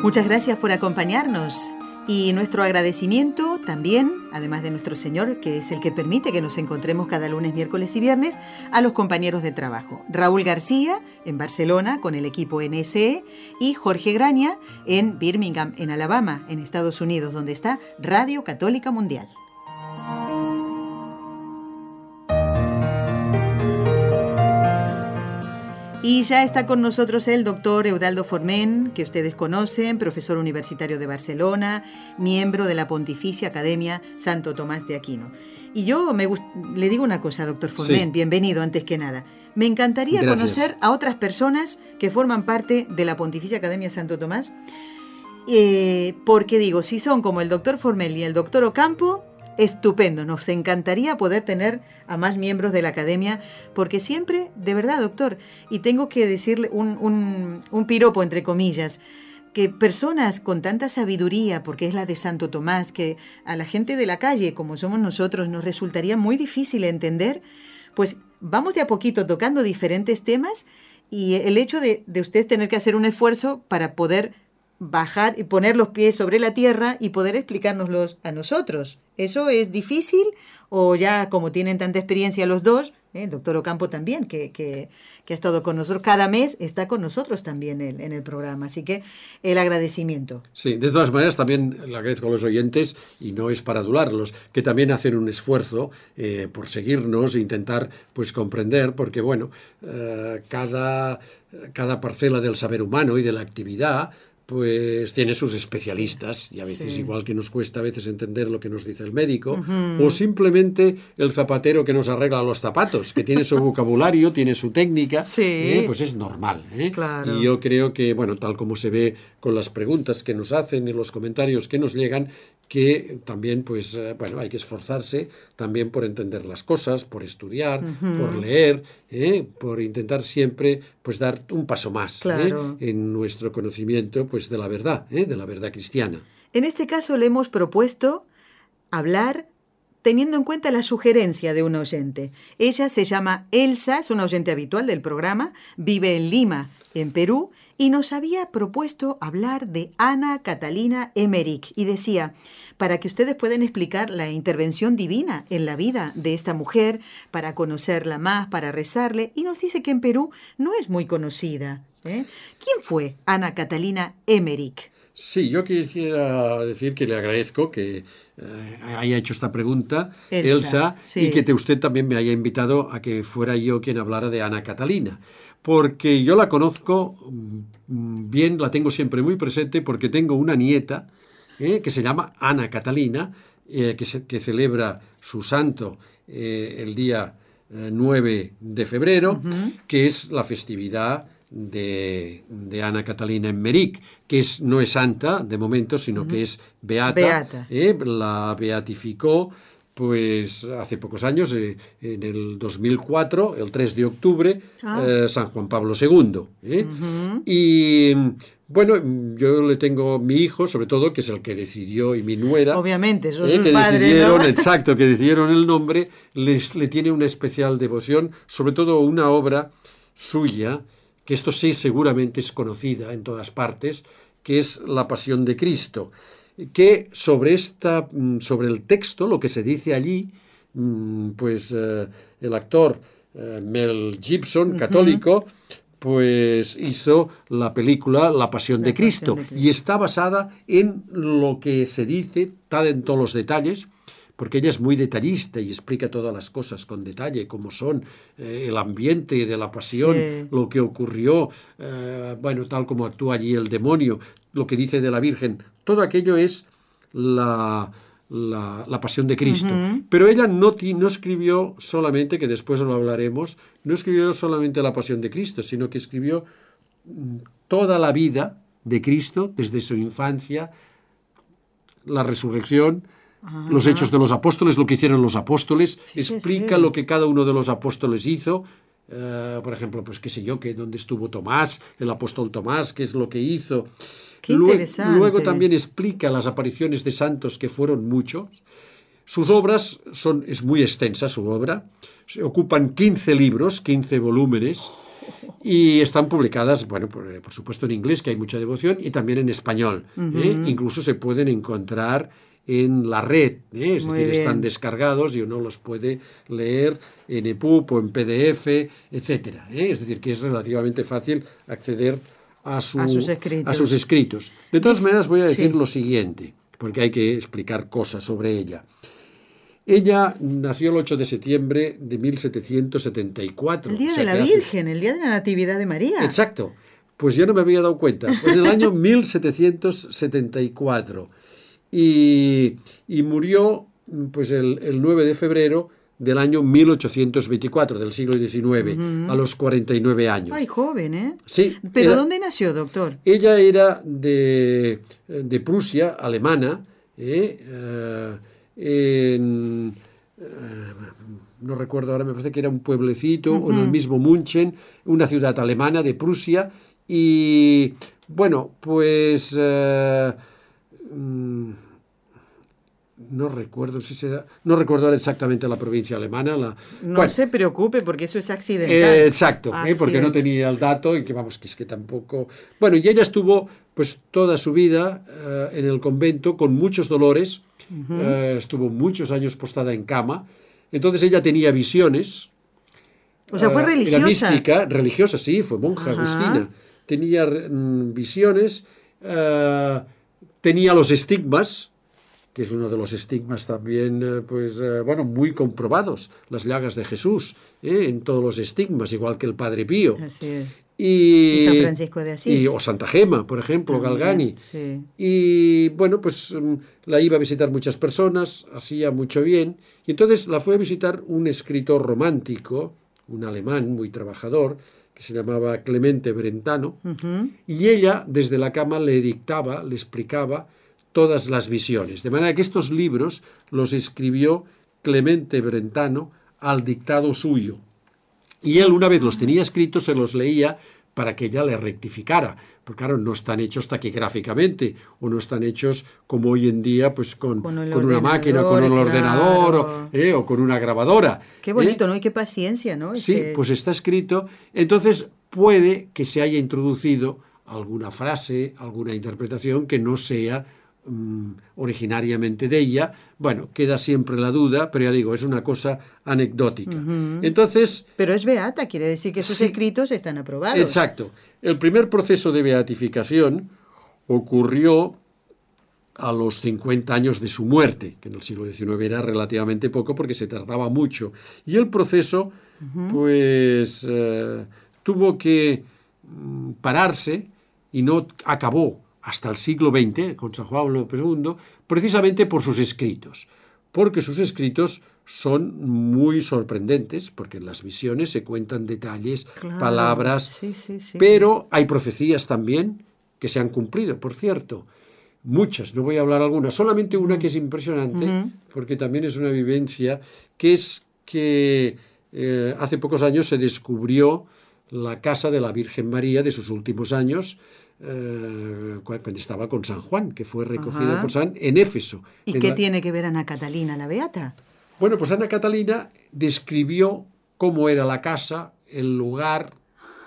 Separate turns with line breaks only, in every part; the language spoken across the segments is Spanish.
Muchas gracias por acompañarnos y nuestro agradecimiento también, además de nuestro Señor, que es el que permite que nos encontremos cada lunes, miércoles y viernes, a los compañeros de trabajo. Raúl García, en Barcelona, con el equipo NSE, y Jorge Graña, en Birmingham, en Alabama, en Estados Unidos, donde está Radio Católica Mundial. Y ya está con nosotros el doctor Eudaldo Formen, que ustedes conocen, profesor universitario de Barcelona, miembro de la Pontificia Academia Santo Tomás de Aquino. Y yo me le digo una cosa, doctor Formen, bienvenido antes que nada. Me encantaría conocer a otras personas que forman parte de la Pontificia Academia Santo Tomás, eh, porque digo, si son como el doctor Formel y el doctor Ocampo, estupendo. Nos encantaría poder tener a más miembros de la academia, porque siempre, de verdad, doctor, y tengo que decirle un, un, piropo entre comillas, que personas con tanta sabiduría, porque es la de Santo Tomás, que a la gente de la calle, como somos nosotros, nos resultaría muy difícil entender, pues vamos de a poquito tocando diferentes temas y el hecho de, de usted tener que hacer un esfuerzo para poder bajar y poner los pies sobre la tierra y poder explicárnoslos a nosotros. ¿Eso es difícil o ya como tienen tanta experiencia los dos, ¿eh? el doctor Ocampo también, que, que, ha estado con nosotros cada mes, está con nosotros también en, en, el programa. Así que el agradecimiento.
Sí, de todas maneras también le agradezco a los oyentes, y no es para adularlos, que también hacen un esfuerzo eh, por seguirnos e intentar pues comprender, porque bueno, eh, cada, cada parcela del saber humano y de la actividad pues tiene sus especialistas y a veces igual que nos cuesta a veces entender lo que nos dice el médico o simplemente el zapatero que nos arregla los zapatos que tiene su vocabulario tiene su técnica ¿eh? pues es normal ¿eh? y yo creo que bueno tal como se ve con las preguntas que nos hacen y los comentarios que nos llegan que también pues eh, bueno hay que esforzarse también por entender las cosas por estudiar por leer por intentar siempre pues dar un paso más en nuestro conocimiento pues pues, de la verdad, ¿eh? de la verdad cristiana.
En este caso le hemos propuesto hablar teniendo en cuenta la sugerencia de un oyente. Ella se llama Elsa, es una oyente habitual del programa, vive en Lima, en Perú, y nos había propuesto hablar de Ana Catalina Emmerich y decía, para que ustedes puedan explicar la intervención divina en la vida de esta mujer, para conocerla más, para rezarle, y nos dice que en Perú no es muy conocida. ¿Eh? ¿Quién fue Ana Catalina Emmerich?
Sí, yo quisiera decir que le agradezco que haya hecho esta pregunta, Elsa, y que usted también me haya invitado a que fuera yo quien hablara de Ana Catalina, porque yo la conozco mm, bien, la tengo siempre muy presente, porque tengo una nieta eh, que se llama Ana Catalina, que, que, celebra su santo el día 9 de febrero, que es la festividad de, Ana Catalina Emmerich, que es, no es santa de momento, sino que es beata. ¿eh? la beatificó pues hace pocos años, eh, en el 2004, el 3 de octubre, ah. eh, San Juan Pablo II. Y bueno, yo le tengo mi hijo, sobre todo, que es el que decidió, y mi nuera.
Obviamente, eso
es que decidieron, Exacto, que decidieron el nombre, les, le tiene una especial devoción, sobre todo una obra suya, que esto sí seguramente es conocida en todas partes, que es la pasión de Cristo, que sobre, esta, mm, sobre el texto, lo que se dice allí, mm, pues eh, el actor eh, Mel Gibson, católico, pues hizo la película La Pasión, de, Cristo, de Cristo. y está basada en lo que se dice, está en todos los detalles, porque ella es muy detallista y explica todas las cosas con detalle, cómo son, eh, el ambiente de la pasión, lo que ocurrió, eh, bueno, tal como actúa allí el demonio, lo que dice de la Virgen, todo aquello es la, la, pasión de Cristo. Pero ella no, no escribió solamente, que después lo hablaremos, no escribió solamente la pasión de Cristo, sino que escribió mm, toda la vida de Cristo, desde su infancia la resurrección, los hechos de los apóstoles, lo que hicieron los apóstoles, explica lo que cada uno de los apóstoles hizo. Eh, por ejemplo, pues qué sé yo, que dónde estuvo Tomás, el apóstol Tomás, qué es lo que hizo.
Qué
Lue-
interesante.
Luego también explica las apariciones de santos, que fueron muchos. Sus obras son, es muy extensa su obra, se ocupan 15 libros, 15 volúmenes, y están publicadas, bueno, por, por supuesto en inglés, que hay mucha devoción, y también en español. ¿eh? Incluso se pueden encontrar en la red, ¿eh? es
Muy
decir,
bien.
están descargados y uno los puede leer en EPUB o en PDF, etcétera. ¿eh? Es decir, que es relativamente fácil acceder a, su-
A sus escritos.
a sus escritos. De todas maneras, voy a decir
Sí.
lo siguiente, porque hay que explicar cosas sobre ella. Ella nació el 8 de septiembre de 1774.
El Día
o sea
de la
hace-
Virgen, el Día de la Natividad de María.
Exacto. Pues yo no me había dado cuenta. Pues en el año 1774. Y, y murió pues el, el 9 de febrero del año 1824, del siglo XIX, a los 49 años.
Ay, joven, ¿eh?
Sí,
¿Pero
era-
dónde nació, doctor?
ella era de, de Prusia, alemana, ¿eh? Eh, en, eh, no recuerdo ahora, me parece que era un pueblecito, o en el mismo München, una ciudad alemana de Prusia, y bueno, pues... mm, no recuerdo si será, no recuerdo exactamente la provincia alemana. La,
No
bueno,
se preocupe porque eso es accidental.
eh, exacto, eh, porque no tenía el dato y que vamos, que es que tampoco... Bueno, y ella estuvo pues toda su vida eh, en el convento con muchos dolores, estuvo muchos años postada en cama, entonces ella tenía visiones.
O sea, fue
Era
religiosa.
mística, religiosa, sí, fue monja
Ajá.
agustina. Tenía mm, visiones, tenía los estigmas, que es uno de los estigmas también, eh, pues, eh, bueno, muy comprobados, las llagas de Jesús, ¿eh? en todos los estigmas, igual que el Padre Pío.
Así es.
Y,
Y San Francisco de Asís.
y- o Santa Gema, por ejemplo,
También,
Galgani.
sí.
Y bueno, pues mm, la iba a visitar muchas personas, hacía mucho bien. Y entonces la fue a visitar un escritor romántico, un alemán muy trabajador, que se llamaba Clemente Brentano. Y ella desde la cama le dictaba, le explicaba todas las visiones. De manera que estos libros los escribió Clemente Brentano al dictado suyo. Y él una vez los tenía escritos, se los leía para que ella le rectificara. Porque claro, no están hechos taquigráficamente o no están hechos como hoy en día, pues con,
Con
una máquina, con un
ordenador,
ordenador o,
claro.
eh, o con una grabadora.
Qué
¿eh?
bonito, ¿no? Y qué paciencia, ¿no?
Sí,
Este,
pues está escrito. Entonces puede que se haya introducido alguna frase, alguna interpretación que no sea mm, originariamente de ella. Bueno, queda siempre la duda, pero ya digo, es una cosa anecdótica. Entonces,
Pero es beata, quiere decir que
Sí.
escritos están aprobados.
exacto. El primer proceso de beatificación ocurrió a los 50 años de su muerte, que en el siglo XIX era relativamente poco porque se tardaba mucho. Y el proceso, pues, eh, tuvo que mm, pararse y no acabó hasta el siglo XX, con San Juan Pablo II, precisamente por sus escritos. Porque sus escritos son muy sorprendentes, porque en las visiones se cuentan detalles,
Claro,
palabras,
sí, sí, sí.
pero hay profecías también que se han cumplido, por cierto. Muchas, no voy a hablar algunas, solamente una que es impresionante, porque también es una vivencia, que es que eh, hace pocos años se descubrió la casa de la Virgen María de sus últimos años, eh, cu- cuando estaba con San Juan, que fue recogida
Ajá.
por San en Éfeso.
¿Y
en
qué
la-
tiene que ver Ana Catalina, la beata?
bueno, pues Ana Catalina describió cómo era la casa, el lugar,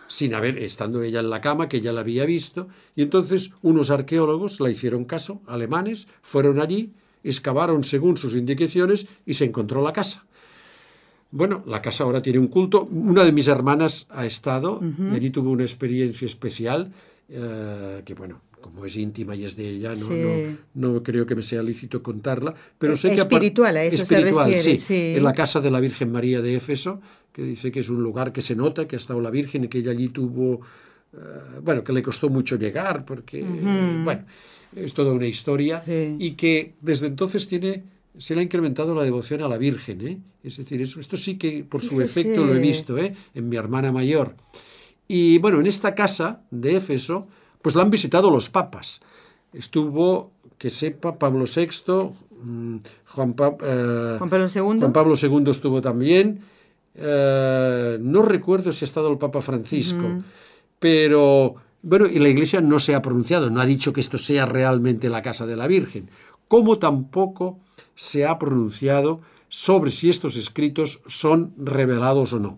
sin haber, estando ella en la cama, que ya la había visto, y entonces unos arqueólogos la hicieron caso, alemanes, fueron allí, excavaron según sus indicaciones y se encontró la casa. Bueno, la casa ahora tiene un culto. Una de mis hermanas ha estado y allí tuvo una experiencia especial eh, que, bueno, como es íntima y es de ella, no,
Sí.
no, no creo que me sea lícito contarla. Pero
Eh,
sé que
espiritual, a eso se refiere,
sí,
sí.
En la casa de la Virgen María de Éfeso, que dice que es un lugar que se nota que ha estado la Virgen y que ella allí tuvo, eh, bueno, que le costó mucho llegar, porque, bueno, es toda una historia, y que desde entonces tiene, se le ha incrementado la devoción a la Virgen, ¿eh? Es decir, eso, esto sí que por su efecto lo he visto, ¿eh? En mi hermana mayor. Y bueno, en esta casa de Éfeso, pues la han visitado los papas. estuvo, que sepa, Pablo VI, mm, Juan, Pa- eh,
Juan Pablo II.
Juan Pablo II estuvo también. eh, no recuerdo si ha estado el Papa Francisco, pero bueno, y la Iglesia no se ha pronunciado, no ha dicho que esto sea realmente la casa de la Virgen, como tampoco se ha pronunciado sobre si estos escritos son revelados o no.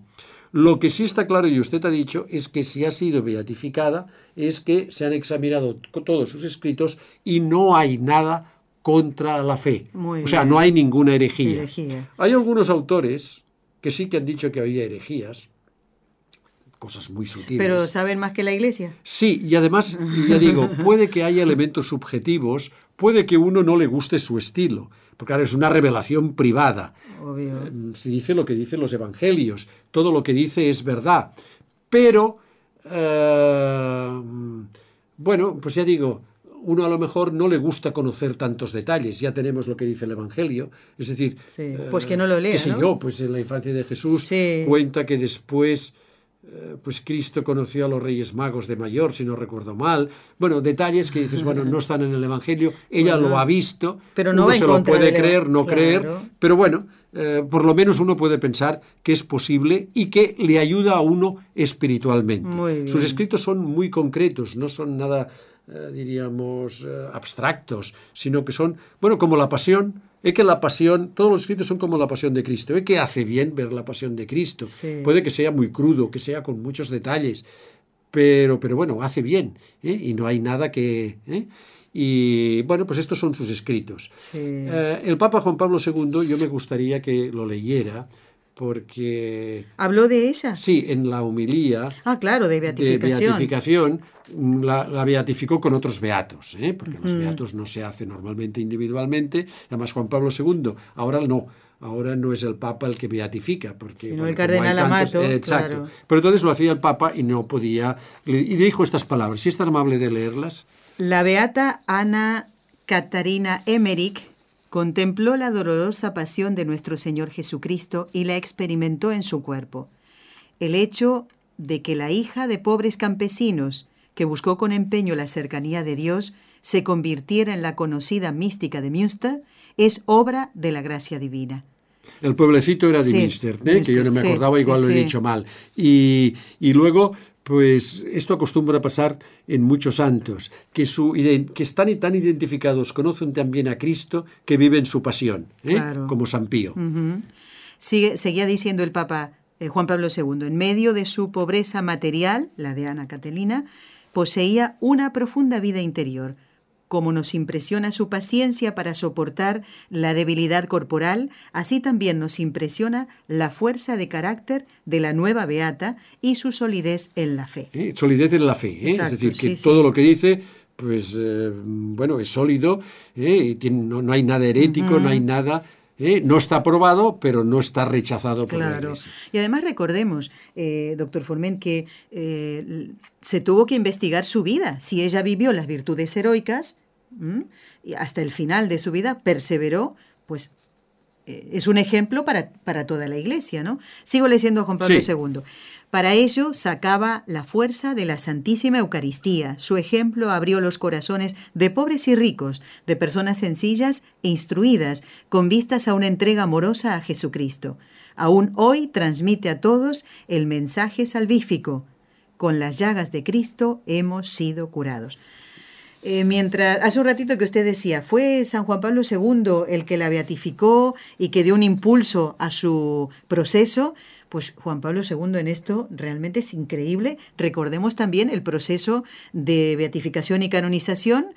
Lo que sí está claro, y usted ha dicho, es que si ha sido beatificada, es que se han examinado to- todos sus escritos y no hay nada contra la fe.
Muy
o sea,
bien.
no hay ninguna herejía.
Herejía.
Hay algunos autores que sí que han dicho que había herejías, cosas muy sutiles.
Pero saben más que la iglesia.
Sí, y además, ya digo, puede que haya elementos subjetivos, puede que uno no le guste su estilo, porque ahora es una revelación privada.
Obvio.
Eh, Se dice lo que dicen los evangelios, todo lo que dice es verdad, pero, eh, bueno, pues ya digo, uno a lo mejor no le gusta conocer tantos detalles, ya tenemos lo que dice el evangelio, es decir,
Sí, pues que no lo lea,
qué sé
¿no?
yo, pues en la infancia de Jesús
Sí.
cuenta que después eh, pues Cristo conoció a los Reyes Magos de mayor, si no recuerdo mal. Bueno, detalles que dices, bueno, no están en el Evangelio, ella
Bueno,
lo ha visto,
pero no
uno se lo puede creer, no
Claro.
creer, pero bueno, eh, por lo menos uno puede pensar que es posible y que le ayuda a uno espiritualmente. Sus escritos son muy concretos, no son nada, eh, diríamos, eh, abstractos, sino que son, bueno, como la pasión. Es que la pasión, todos los escritos son como la pasión de Cristo. Es que hace bien ver la pasión de Cristo.
Sí.
Puede que sea muy crudo, que sea con muchos detalles, pero, pero bueno, hace bien. ¿eh? Y no hay nada que... ¿eh? Y bueno, pues estos son sus escritos.
Sí.
Eh, el Papa Juan Pablo II, yo me gustaría que lo leyera, porque
¿Habló de ella?
sí, en la homilía
Ah, claro, de
de
beatificación.
beatificación mm, la, la beatificó con otros beatos, ¿eh? porque los beatos no se hacen normalmente individualmente. Además, Juan Pablo II, ahora no. Ahora no es el Papa el que beatifica, porque
Sino
bueno,
el cardenal
tantos-
Amato,
eh, exacto.
claro.
Pero entonces lo hacía el Papa y no podía. Y dijo estas palabras. Si es tan amable de leerlas.
La beata Ana Catarina Emmerich contempló la dolorosa pasión de nuestro Señor Jesucristo y la experimentó en su cuerpo. El hecho de que la hija de pobres campesinos, que buscó con empeño la cercanía de Dios, se convirtiera en la conocida mística de Münster, es obra de la gracia divina.
El pueblecito era de
Sí,
Münster, ¿eh? que yo no me acordaba,
sí,
igual lo he dicho mal. Y, y luego, pues esto acostumbra a pasar en muchos santos, que, su, que están y tan identificados, conocen también a Cristo, que viven su pasión, ¿eh?
Claro.
como San Pío.
Sigue- seguía diciendo el Papa eh, Juan Pablo II, en medio de su pobreza material, la de Ana Catalina, poseía una profunda vida interior. Como nos impresiona su paciencia para soportar la debilidad corporal, así también nos impresiona la fuerza de carácter de la nueva beata y su solidez en la fe.
¿eh? Solidez en la fe, ¿eh?
Exacto,
es decir, que
sí, sí.
todo lo que dice, pues eh, bueno, es sólido, ¿eh? y tiene- no, no hay nada herético, no hay nada, ¿eh? no está aprobado, pero no está rechazado por la
Claro.
Iglesia.
Y además recordemos, eh, doctor Forment, que eh, se tuvo que investigar su vida. Si ella vivió las virtudes heroicas ¿m? y hasta el final de su vida perseveró, pues eh, es un ejemplo para, para toda la iglesia, ¿no? Sigo leyendo a Juan Pablo
Sí.
II. Para ello sacaba la fuerza de la Santísima Eucaristía. Su ejemplo abrió los corazones de pobres y ricos, de personas sencillas e instruidas, con vistas a una entrega amorosa a Jesucristo. Aún hoy transmite a todos el mensaje salvífico. Con las llagas de Cristo hemos sido curados. Eh, mientras, hace un ratito que usted decía, fue San Juan Pablo II el que la beatificó y que dio un impulso a su proceso, pues Juan Pablo II en esto realmente es increíble. Recordemos también el proceso de beatificación y canonización,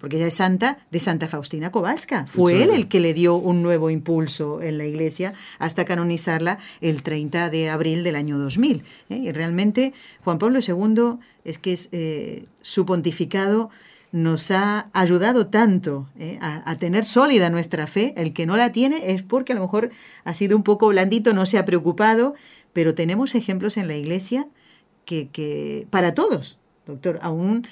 porque ella es santa, de Santa Faustina Kowalska. Fue él el que le dio un nuevo impulso en la iglesia hasta canonizarla el 30 de abril del año 2000. ¿eh? Y realmente Juan Pablo II es que es, eh, su pontificado nos ha ayudado tanto ¿eh? a, a tener sólida nuestra fe. El que no la tiene es porque a lo mejor ha sido un poco blandito, no se ha preocupado, pero tenemos ejemplos en la iglesia que, que para todos, doctor, aún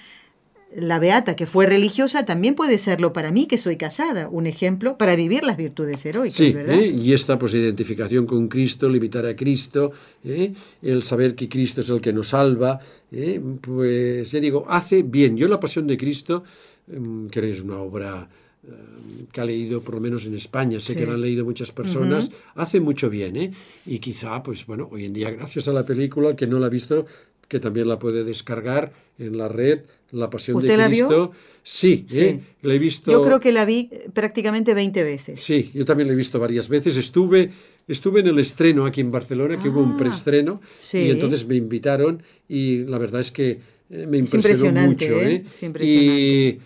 la beata que fue religiosa también puede serlo para mí que soy casada, un ejemplo para vivir las virtudes heroicas,
Sí,
¿verdad?
¿eh? y esta pues identificación con Cristo, limitar a Cristo, ¿eh? el saber que Cristo es el que nos salva, ¿eh? pues ya digo, hace bien. Yo la Pasión de Cristo, em, que es una obra que ha leído por lo menos en España, sé
Sí.
que la han leído muchas personas, hace mucho bien, ¿eh? Y quizá, pues bueno, hoy en día, gracias a la película, el que no la ha visto, que también la puede descargar en la red, La Pasión de
¿Usted la vio?
Cristo. Sí, ¿eh?
Sí.
la he visto.
Yo creo que la vi eh, prácticamente 20 veces.
Sí, yo también lo he visto varias veces. Estuve, estuve en el estreno aquí en Barcelona, que hubo un
Ah,
preestreno,
sí.
y entonces me invitaron y la verdad es que eh, me
Es
impresionó
impresionante,
mucho.
¿eh?
¿eh?
Es impresionante.
Y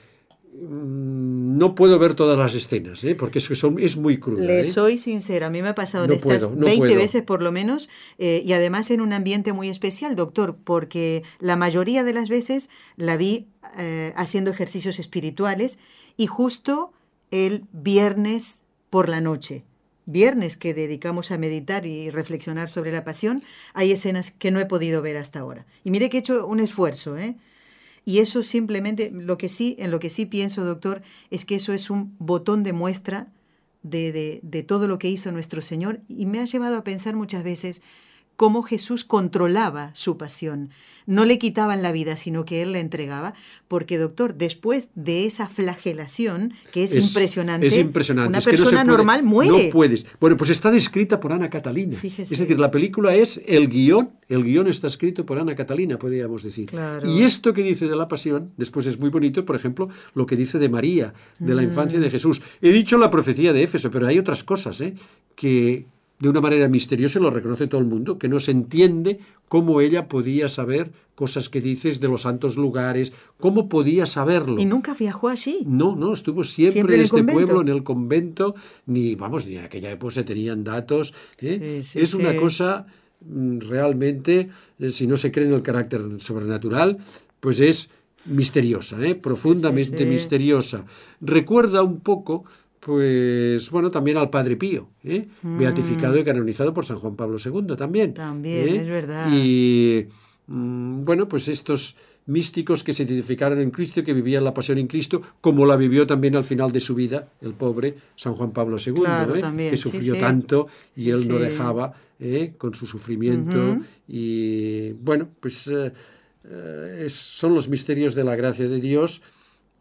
no puedo ver todas las escenas, ¿eh? porque es, que son, es muy cruda.
Le
¿eh?
soy sincera, a mí me ha pasado
No
en estas
no
20
puedo.
veces por lo menos, eh, y además en un ambiente muy especial, doctor, porque la mayoría de las veces la vi eh, haciendo ejercicios espirituales y justo el viernes por la noche. Viernes que dedicamos a meditar y reflexionar sobre la pasión, hay escenas que no he podido ver hasta ahora. Y mire que he hecho un esfuerzo, ¿eh? Y eso simplemente, lo que sí, en lo que sí pienso, doctor, es que eso es un botón de muestra de, de, de todo lo que hizo nuestro Señor. Y me ha llevado a pensar muchas veces cómo Jesús controlaba su pasión. No le quitaban la vida, sino que Él la entregaba, porque, doctor, después de esa flagelación, que es, impresionante,
es impresionante.
una
es que no se
persona
puede-
normal muere.
No puedes. Bueno, pues está descrita por Ana Catalina.
Fíjese.
Es decir, la película es el guion. El guion está escrito por Ana Catalina, podríamos decir.
Claro.
Y esto que dice de la pasión, después es muy bonito, por ejemplo, lo que dice de María, de la infancia
Mm.
de Jesús. He dicho la profecía de Éfeso, pero hay otras cosas ¿eh? que de una manera misteriosa lo reconoce todo el mundo, que no se entiende cómo ella podía saber cosas que dices de los santos lugares, cómo podía saberlo.
Y nunca viajó allí.
No, no, estuvo siempre,
Siempre
en este
convento.
pueblo, en el convento, ni, vamos, ni en aquella época se tenían datos. ¿eh?
Sí, sí,
es una cosa mm, realmente, eh, si no se cree en el carácter sobrenatural, pues es misteriosa, ¿eh? profundamente misteriosa. Recuerda un poco, pues, bueno, también al Padre Pío, ¿eh? beatificado y canonizado por San Juan Pablo II también.
Mm. También,
¿eh?
es verdad.
Y mm, bueno, pues estos místicos que se identificaron en Cristo y que vivían la pasión en Cristo, como la vivió también al final de su vida el pobre San Juan Pablo II,
Claro,
¿eh?
también,
que sufrió
sí.
tanto y
Sí,
él no dejaba con su sufrimiento. Y bueno, pues es- son los misterios de la gracia de Dios.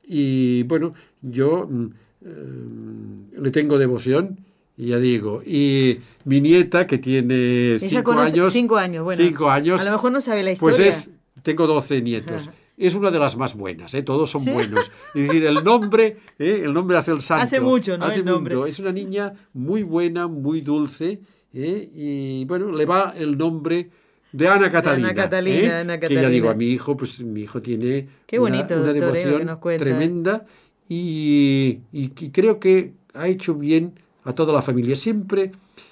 Y bueno, yo mm, eh, le tengo devoción. Y ya digo, y mi nieta que tiene cinco años,
cinco años, bueno,
cinco años,
a lo mejor no sabe la historia.
pues es, tengo 12 nietos.
Ajá.
Es una de las más buenas, ¿eh? todos son
¿Sí?
buenos. Es decir, el nombre, ¿eh? el nombre hace el santo.
Hace mucho, ¿no?
Hace
El nombre.
Es una niña muy buena, muy dulce, ¿eh? y bueno, le va el nombre de Ana Catalina.
Ana Catalina,
¿eh?
Ana
Que ya
Catalina.
digo, a mi hijo, pues mi hijo tiene
Qué bonito,
una, una
¿eh?
devoción tremenda y, y- y creo que ha hecho bien a toda la familia. Siempre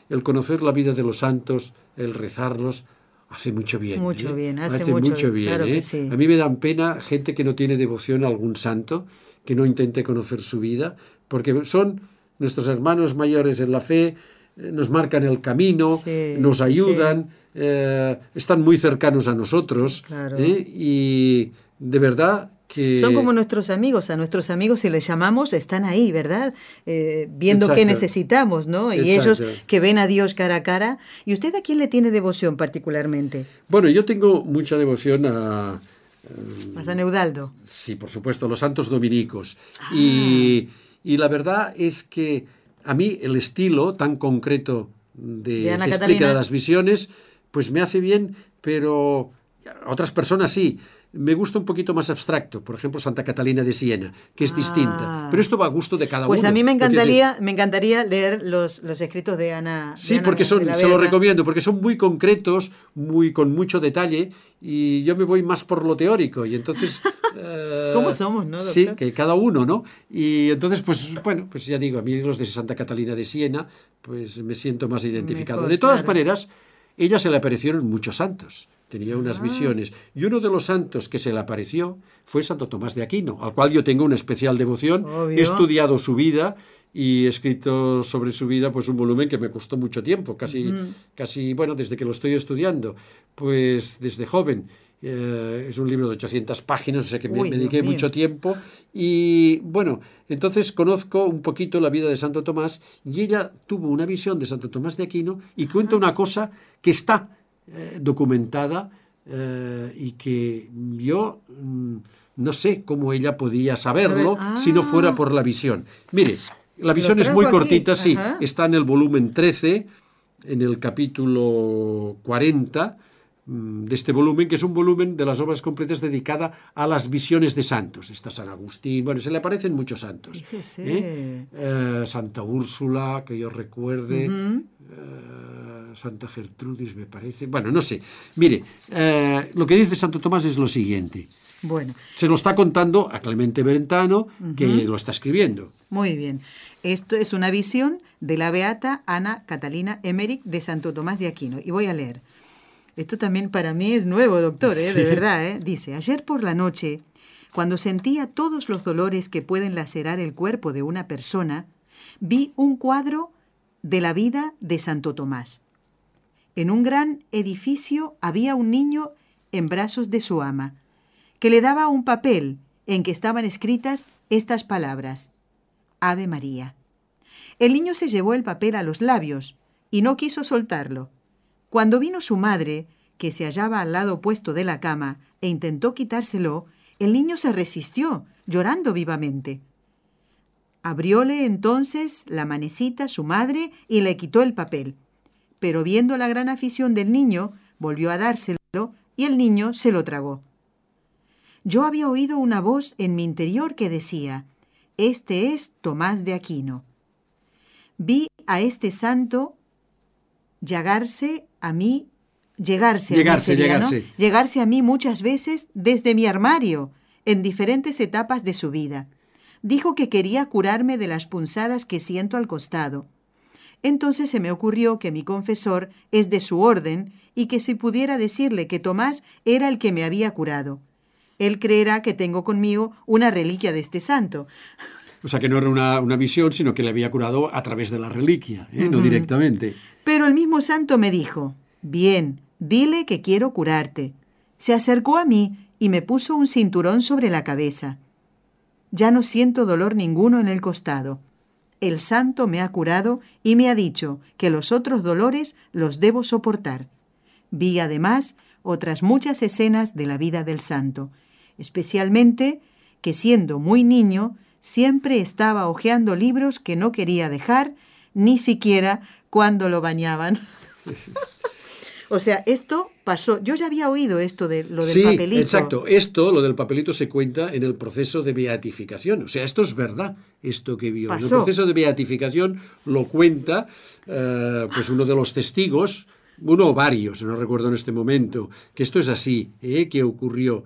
el conocer la vida de los santos, el rezarlos, hace mucho bien.
Mucho
¿eh?
bien, hace mucho bien, claro que
¿eh?
sí.
A mí me dan pena gente que no tiene devoción a algún santo, que no intente conocer su vida, porque son nuestros hermanos mayores en la fe, eh, nos marcan el camino,
Sí,
nos ayudan, eh, están muy cercanos a nosotros
Claro.
y de verdad que...
Son como nuestros amigos, a nuestros amigos si les llamamos están ahí, ¿verdad? Eh, viendo qué necesitamos, ¿no? Y ellos que ven a Dios cara a cara. ¿Y usted a quién le tiene devoción particularmente?
Bueno, yo tengo mucha devoción a,
A San Eudaldo.
Sí, por supuesto, los santos dominicos.
Ah.
Y, y la verdad es que a mí el estilo tan concreto de,
De Ana
que explica de las visiones, pues me hace bien, pero otras personas sí. Me gusta un poquito más abstracto, por ejemplo, Santa Catalina de Siena, que es
Ah.
distinta. Pero esto va a gusto de cada
Pues
uno.
a mí me encantaría, me encantaría leer los, los escritos de Ana. de
Sí,
Ana
porque son, se lo
Vega.
recomiendo, porque son muy concretos, muy con mucho detalle, y yo me voy más por lo teórico. Y entonces. eh,
¿Cómo somos, no,
Sí, que cada uno, ¿no? Y entonces, pues, bueno, pues ya digo, a mí los de Santa Catalina de Siena, pues me siento más identificado.
Mejor,
de todas
claro.
maneras, ella se le aparecieron muchos santos. Tenía unas
Ah.
visiones. Y uno de los santos que se le apareció fue Santo Tomás de Aquino, al cual yo tengo una especial devoción.
Obvio.
He estudiado su vida y he escrito sobre su vida pues un volumen que me costó mucho tiempo, casi, casi bueno, desde que lo estoy estudiando, pues desde joven. eh, es un libro de 800 páginas, o sea que me,
Uy,
me dediqué
mío.
mucho tiempo. Y bueno, entonces conozco un poquito la vida de Santo Tomás y ella tuvo una visión de Santo Tomás de Aquino y cuenta una cosa que está eh, documentada eh, y que yo mm, no sé cómo ella podía saberlo
Sabe-
si no fuera por la visión. Mire, la visión es muy
aquí,
cortita, sí, está en el volumen 13, en el capítulo 40 mm, de este volumen, que es un volumen de las obras completas dedicada a las visiones de santos. Está San Agustín, bueno, se le aparecen muchos santos. ¿eh? Eh, Santa Úrsula, que yo recuerde. Eh, Santa Gertrudis, me parece. Bueno, no sé. Mire, eh, lo que dice Santo Tomás es lo siguiente.
Bueno,
Se lo está contando a Clemente Brentano, que lo está escribiendo.
muy bien. Esto es una visión de la beata Ana Catalina Emmerich de Santo Tomás de Aquino. Y voy a leer. Esto también para mí es nuevo, doctor, ¿eh? de
Sí.
verdad. ¿eh? Dice, ayer por la noche, cuando sentía todos los dolores que pueden lacerar el cuerpo de una persona, vi un cuadro de la vida de Santo Tomás. En un gran edificio había un niño en brazos de su ama, que le daba un papel en que estaban escritas estas palabras. Ave María. El niño se llevó el papel a los labios y no quiso soltarlo. Cuando vino su madre, que se hallaba al lado opuesto de la cama, e intentó quitárselo, el niño se resistió, llorando vivamente. Abrióle entonces la manecita su madre y le quitó el papel. Pero viendo la gran afición del niño, volvió a dárselo y el niño se lo tragó. Yo había oído una voz en mi interior que decía, Este es Tomás de Aquino. Vi a este santo llegarse a mí, llegarse, a mí
Llegarse, llegarse
a mí muchas veces desde mi armario, en diferentes etapas de su vida. Dijo que quería curarme de las punzadas que siento al costado. Entonces se me ocurrió que mi confesor es de su orden y que si pudiera decirle que Tomás era el que me había curado. Él creerá que tengo conmigo una reliquia de este santo.
O sea, que no era una, una visión, sino que le había curado a través de la reliquia, ¿eh? no directamente.
Pero el mismo santo me dijo, bien, dile que quiero curarte. Se acercó a mí y me puso un cinturón sobre la cabeza. Ya no siento dolor ninguno en el costado. El santo me ha curado y me ha dicho que los otros dolores los debo soportar. Vi además otras muchas escenas de la vida del santo, especialmente que siendo muy niño siempre estaba hojeando libros que no quería dejar, ni siquiera cuando lo bañaban. o sea, esto pasó. Yo ya había oído esto de lo del
sí,
papelito.
exacto. Esto, lo del papelito, se cuenta en el proceso de beatificación. O sea, esto es verdad, esto que vio. En el proceso de beatificación lo cuenta eh, pues uno de los testigos, uno o varios, no recuerdo en este momento, que esto es así, ¿eh? que ocurrió.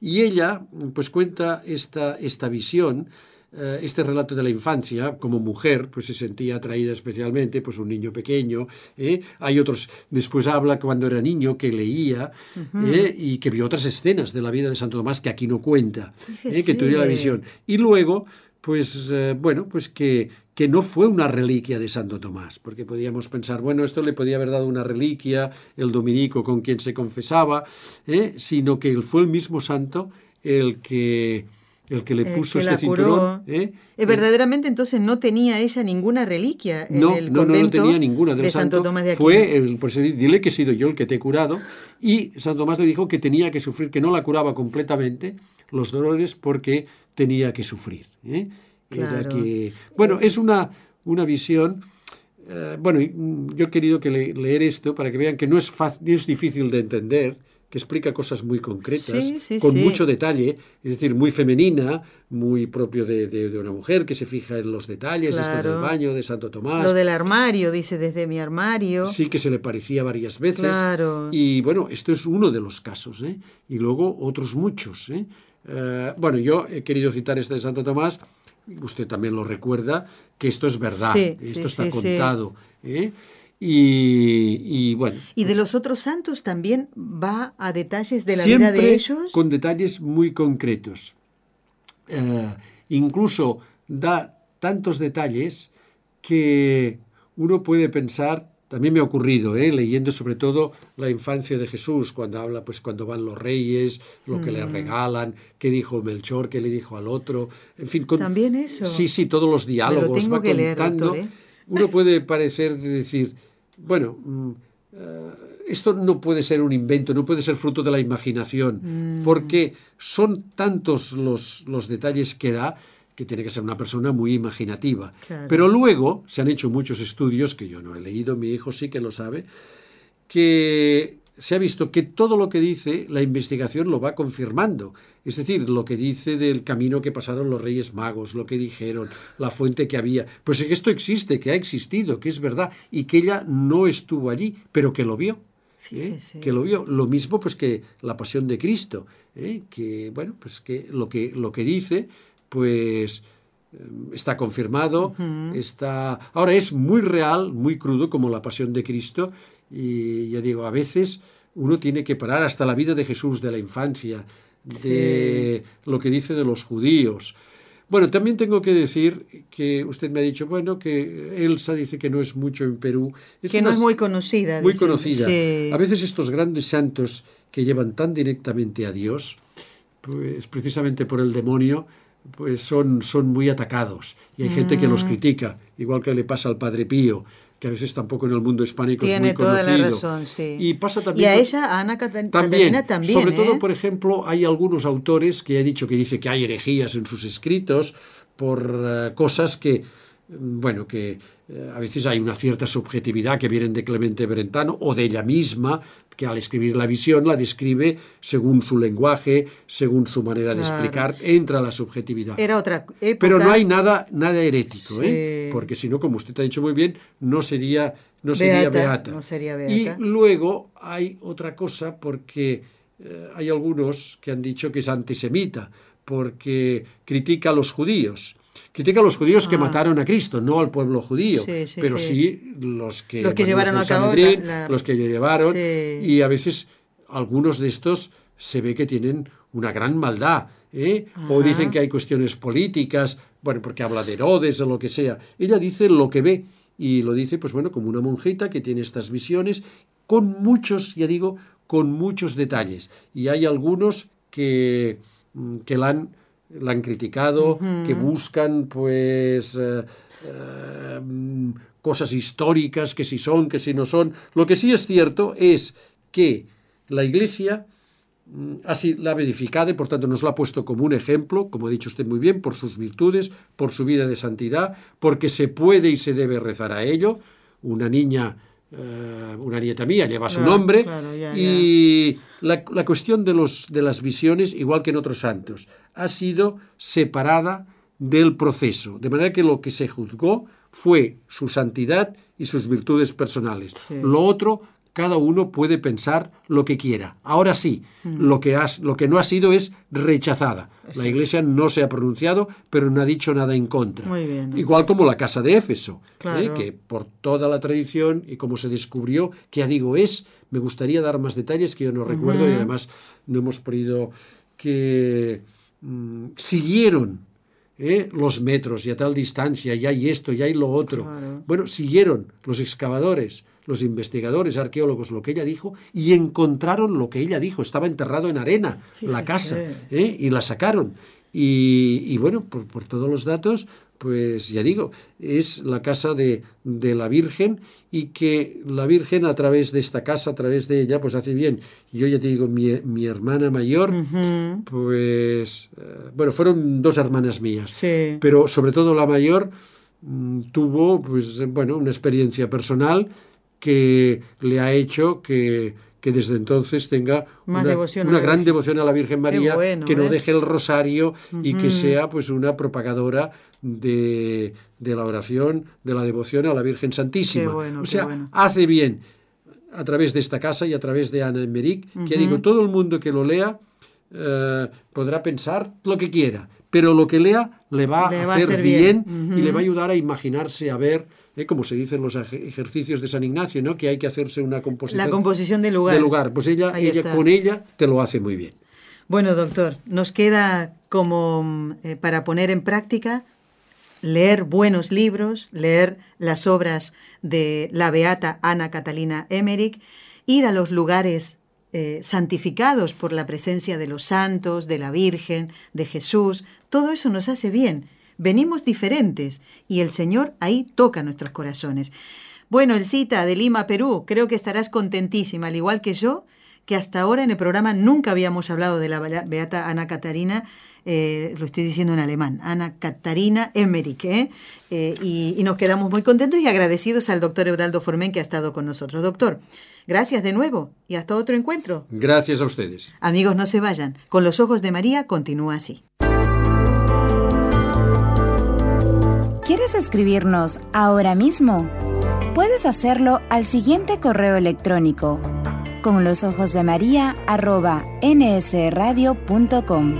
Y ella, pues cuenta esta, esta visión eh, este relato de la infancia, como mujer, pues se sentía atraída especialmente, pues un niño pequeño. ¿eh? Hay otros, después habla cuando era niño que leía ¿eh? y que vio otras escenas de la vida de Santo Tomás que aquí no cuenta, que tuvo la visión. Y luego, pues bueno, pues que, que no fue una reliquia de Santo Tomás, porque podíamos pensar, bueno, esto le podía haber dado una reliquia el dominico con quien se confesaba, ¿eh? sino que él fue el mismo santo el que el que le
El
puso
que
este
la
cinturón. ¿eh?
Eh, verdaderamente entonces no tenía ella ninguna reliquia en
No,
el
no, no, no
convento
tenía ninguna del
de Santo
santo.
Tomás de Aquino.
Fue el, por di- dile que he sido yo el que te he curado. Y Santo Tomás le dijo que tenía que sufrir, que no la curaba completamente los dolores porque tenía que sufrir. ¿eh? Era
Claro.
que, bueno, es una, una visión. eh, bueno, mm, yo he querido que le- leer esto para que vean que no es, fácil, es difícil de entender, que explica cosas muy concretas,
Sí, sí,
con
sí.
mucho detalle, es decir, muy femenina, muy propio de, de- de una mujer que se fija en los detalles, esto del
Claro.
baño de Santo Tomás.
Lo del armario, dice, desde mi armario.
Sí, que se le parecía varias veces.
Claro.
Y bueno, esto es uno de los casos, ¿eh? Y luego otros muchos, ¿eh? Eh, bueno, yo he querido citar este de Santo Tomás, usted también lo recuerda, que esto es verdad, esto está contado, ¿eh? Y, y bueno.
Y de los otros santos también va a detalles de la vida de ellos.
con detalles muy concretos. Eh, incluso da tantos detalles que uno puede pensar también me ha ocurrido, ¿eh? leyendo sobre todo la infancia de Jesús, cuando habla, pues cuando van los reyes, lo que le
Mm.
regalan, qué dijo Melchor, qué le dijo al otro, en fin. con-
También eso.
Sí, sí, todos los diálogos
tengo
va
que leer, doctor, ¿eh?
Uno puede parecer de decir, bueno, mm, eh, esto no puede ser un invento, no puede ser fruto de la imaginación,
Mm.
porque son tantos los, los detalles que da que tiene que ser una persona muy imaginativa.
Claro.
Pero luego se han hecho muchos estudios, que yo no he leído, mi hijo sí que lo sabe, que se ha visto que todo lo que dice la investigación lo va confirmando. Es decir, lo que dice del camino que pasaron los Reyes Magos, lo que dijeron, la fuente que había. Pues que esto existe, que ha existido, que es verdad, y que ella no estuvo allí, pero que lo vio. ¿eh? Que lo vio lo mismo pues que la pasión de Cristo ¿eh? que bueno pues que lo que lo que dice pues eh, está confirmado está ahora es muy real muy crudo como la pasión de Cristo y ya digo a veces uno tiene que parar hasta la vida de Jesús de la infancia de lo que dice de los judíos bueno, también tengo que decir que usted me ha dicho, bueno, que Elsa dice que no es mucho en Perú.
Que no es muy conocida.
muy conocida.
Sí.
A veces estos grandes santos que llevan tan directamente a Dios, pues precisamente por el demonio, pues son, son muy atacados. Y hay gente que los
Mm.
critica, igual que le pasa al Padre Pío, que a veces tampoco en el mundo hispánico
Tiene
es muy
toda
conocido.
la razón, sí.
Y pasa
Y
también
a
con-
ella, a Ana Cata-
también,
Catalina también.
sobre todo,
¿eh?
por ejemplo, hay algunos autores que he dicho que dice que hay herejías en sus escritos por eh, cosas que, mm, bueno, que eh, a veces hay una cierta subjetividad que vienen de Clemente Brentano o de ella misma, que al escribir la visión la describe según su lenguaje, según su manera de explicar, entra la subjetividad.
Era otra época.
Pero no hay nada, nada herético,
Sí.
¿eh? porque si no, como usted ha dicho muy bien, no sería, no sería
Beata, no sería
Y luego hay otra cosa, porque eh, hay algunos que han dicho que es antisemita, porque critica a los judíos. Critica a los judíos que
Ah.
mataron a Cristo, no al pueblo judío,
Sí, sí,
pero
sí.
los que,
Los que llevaron a cabo
Sanedrín,
la- la-
los que llevaron, y a veces algunos de estos se ve que tienen una gran maldad, ¿eh? o dicen que hay cuestiones políticas, bueno, porque habla de Herodes o lo que sea. Ella dice lo que ve y lo dice, pues bueno, como una monjita que tiene estas visiones, con muchos, ya digo, con muchos detalles. Y hay algunos que, mm, que la han, la han criticado, que buscan, pues, eh, eh, cosas históricas, que si son, que si no son. Lo que sí es cierto es que la Iglesia mm, así la ha verificado y por tanto nos la ha puesto como un ejemplo, como ha dicho usted muy bien, por sus virtudes, por su vida de santidad, porque se puede y se debe rezar a ello. Una niña, eh, una nieta mía lleva su
Claro,
nombre
ya,
y la, la cuestión de, los, de las visiones, igual que en otros santos, ha sido separada del proceso, de manera que lo que se juzgó fue su santidad y sus virtudes personales.
Sí.
Lo otro cada uno puede pensar lo que quiera. Ahora sí,
Mm.
lo, que has- lo que no ha sido es rechazada. La Iglesia no se ha pronunciado, pero no ha dicho nada en contra.
Muy bien.
Igual como la casa de Éfeso, ¿eh? Que por toda la tradición y como se descubrió, que ya digo es, me gustaría dar más detalles que yo no recuerdo y además no hemos podido que mm, siguieron ¿eh? los metros y a tal distancia, y hay esto, y hay lo otro.
Claro.
Bueno, siguieron los excavadores, los investigadores, arqueólogos, lo que ella dijo, y encontraron lo que ella dijo. Estaba enterrado en arena la casa, ¿eh? y la sacaron. Y, y bueno, por, por todos los datos, pues ya digo, es la casa de, de la Virgen y que la Virgen a través de esta casa, a través de ella, pues hace bien. Yo ya te digo, mi, mi hermana mayor, pues, eh, bueno, fueron dos hermanas mías,
Sí.
pero sobre todo la mayor mm, tuvo, pues, bueno, una experiencia personal que le ha hecho que, que desde entonces tenga una,
devoción
gran
Virgen.
devoción a la Virgen María,
bueno,
que no
¿eh?
deje el rosario y que sea pues una propagadora de, de la oración, de la devoción a la Virgen Santísima.
Bueno,
o sea,
bueno.
hace bien a través de esta casa y a través de Ana Emmerich, que digo, todo el mundo que lo lea eh, podrá pensar lo que quiera, pero lo que lea le va
Le
a hacer bien. y le va a ayudar a imaginarse, a ver, eh, como se dice en los ej- ejercicios de San Ignacio, ¿no? que hay que hacerse una composición
La composición del lugar.
de lugar. Pues ella,
Ahí
ella
está.
con ella te lo hace muy bien.
Bueno, doctor, nos queda como eh, para poner en práctica leer buenos libros, leer las obras de la beata Ana Catalina Emmerich, ir a los lugares eh, santificados por la presencia de los santos, de la Virgen, de Jesús, todo eso nos hace bien. Venimos diferentes y el Señor ahí toca nuestros corazones. Bueno, Elcita, de Lima, Perú, creo que estarás contentísima, al igual que yo, que hasta ahora en el programa nunca habíamos hablado de la beata Ana Catarina, eh, lo estoy diciendo en alemán, Ana Catarina Emmerich, ¿eh? Eh, y, y, nos quedamos muy contentos y agradecidos al doctor Eudaldo Formen que ha estado con nosotros. Doctor, gracias de nuevo y hasta otro encuentro.
Gracias a ustedes.
Amigos, no se vayan. Con los ojos de María continúa así.
¿Quieres escribirnos ahora mismo? Puedes hacerlo al siguiente correo electrónico con los ojos de María arroba nsradio.com.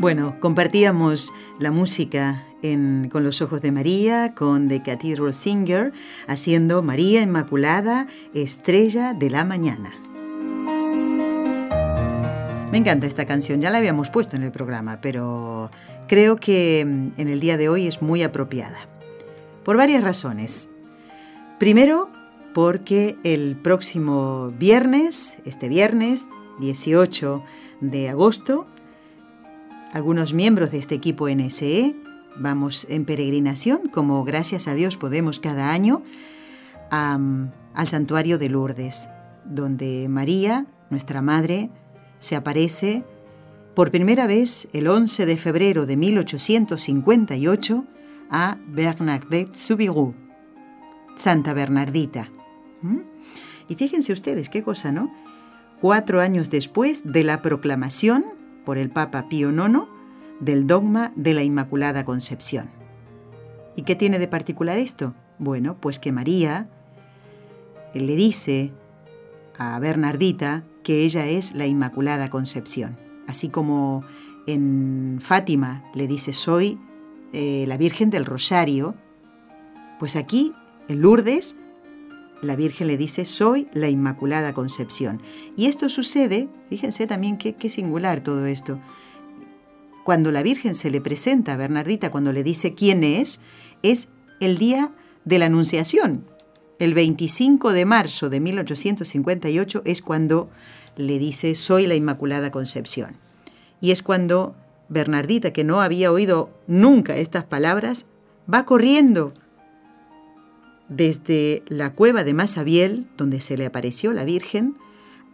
Bueno, compartíamos la música con los ojos de María, con The Cathedral Singer, haciendo María Inmaculada, estrella de la mañana. Me encanta esta canción, ya la habíamos puesto en el programa, pero creo que mm, en el día de hoy es muy apropiada. Por varias razones. Primero, porque el próximo viernes, este viernes 18 de agosto, algunos miembros de este equipo NSE vamos en peregrinación, como gracias a Dios podemos cada año, al santuario de Lourdes, donde María, nuestra Madre, se aparece por primera vez el 11 de febrero de 1858 a Bernadette Soubirous, Santa Bernardita. Y fíjense ustedes qué cosa, ¿no? Cuatro años después de la proclamación por el Papa Pío IX del dogma de la Inmaculada Concepción. ¿Y qué tiene de particular esto? Bueno, pues que María le dice a Bernardita que ella es la Inmaculada Concepción, así como en Fátima le dice soy eh, la Virgen del Rosario, pues aquí en Lourdes la Virgen le dice, soy la Inmaculada Concepción. Y esto sucede, fíjense también qué, singular todo esto. Cuando la Virgen se le presenta a Bernardita, cuando le dice quién es, es el día de la Anunciación. El 25 de marzo de 1858 es cuando le dice, soy la Inmaculada Concepción. Y es cuando Bernardita, que no había oído nunca estas palabras, va corriendo desde la cueva de Masabiel, donde se le apareció la Virgen,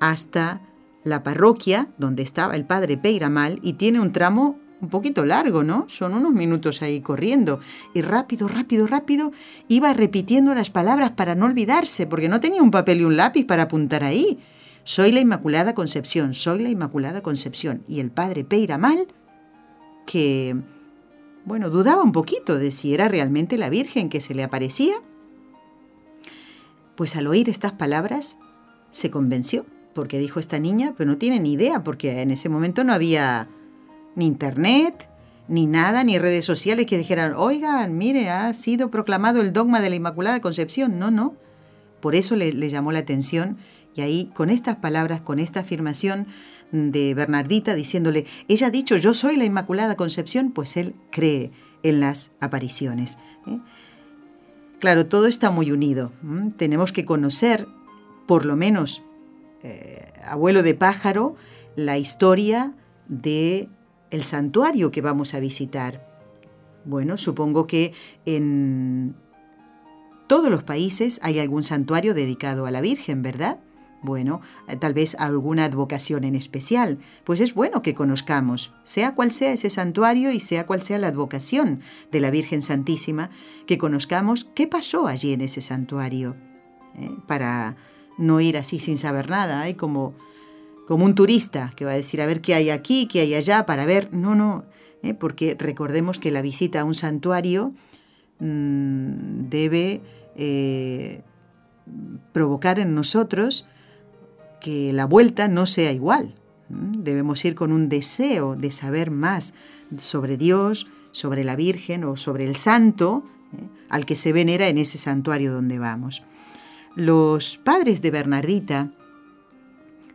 hasta la parroquia donde estaba el padre Peiramal y tiene un tramo un poquito largo, ¿no? Son unos minutos ahí corriendo. Y rápido, rápido, rápido iba repitiendo las palabras para no olvidarse, porque no tenía un papel y un lápiz para apuntar ahí. Soy la Inmaculada Concepción, soy la Inmaculada Concepción. Y el padre Peiramal, que, bueno, dudaba un poquito de si era realmente la Virgen que se le aparecía, pues al oír estas palabras se convenció, porque dijo esta niña, pero no tiene ni idea, porque en ese momento no había ni internet, ni nada, ni redes sociales que dijeran, oigan, mire, ha sido proclamado el dogma de la Inmaculada Concepción. No, no. Por eso le, llamó la atención y ahí, con estas palabras, con esta afirmación de Bernardita diciéndole, ella ha dicho, yo soy la Inmaculada Concepción, pues él cree en las apariciones. ¿eh? Claro, todo está muy unido. Tenemos que conocer, por lo menos, eh, abuelo de pájaro, la historia de el santuario que vamos a visitar. Bueno, supongo que en todos los países hay algún santuario dedicado a la Virgen, ¿verdad? Bueno, eh, tal vez alguna advocación en especial, pues es bueno que conozcamos, sea cual sea ese santuario y sea cual sea la advocación de la Virgen Santísima, que conozcamos qué pasó allí en ese santuario, ¿eh? para no ir así sin saber nada, ¿eh? como, como un turista que va a decir a ver qué hay aquí, qué hay allá, para ver, no, no, ¿eh? porque recordemos que la visita a un santuario mmm, debe provocar en nosotros que la vuelta no sea igual. Debemos ir con un deseo de saber más sobre Dios, sobre la Virgen o sobre el santo ¿eh? al que se venera en ese santuario donde vamos. Los padres de Bernardita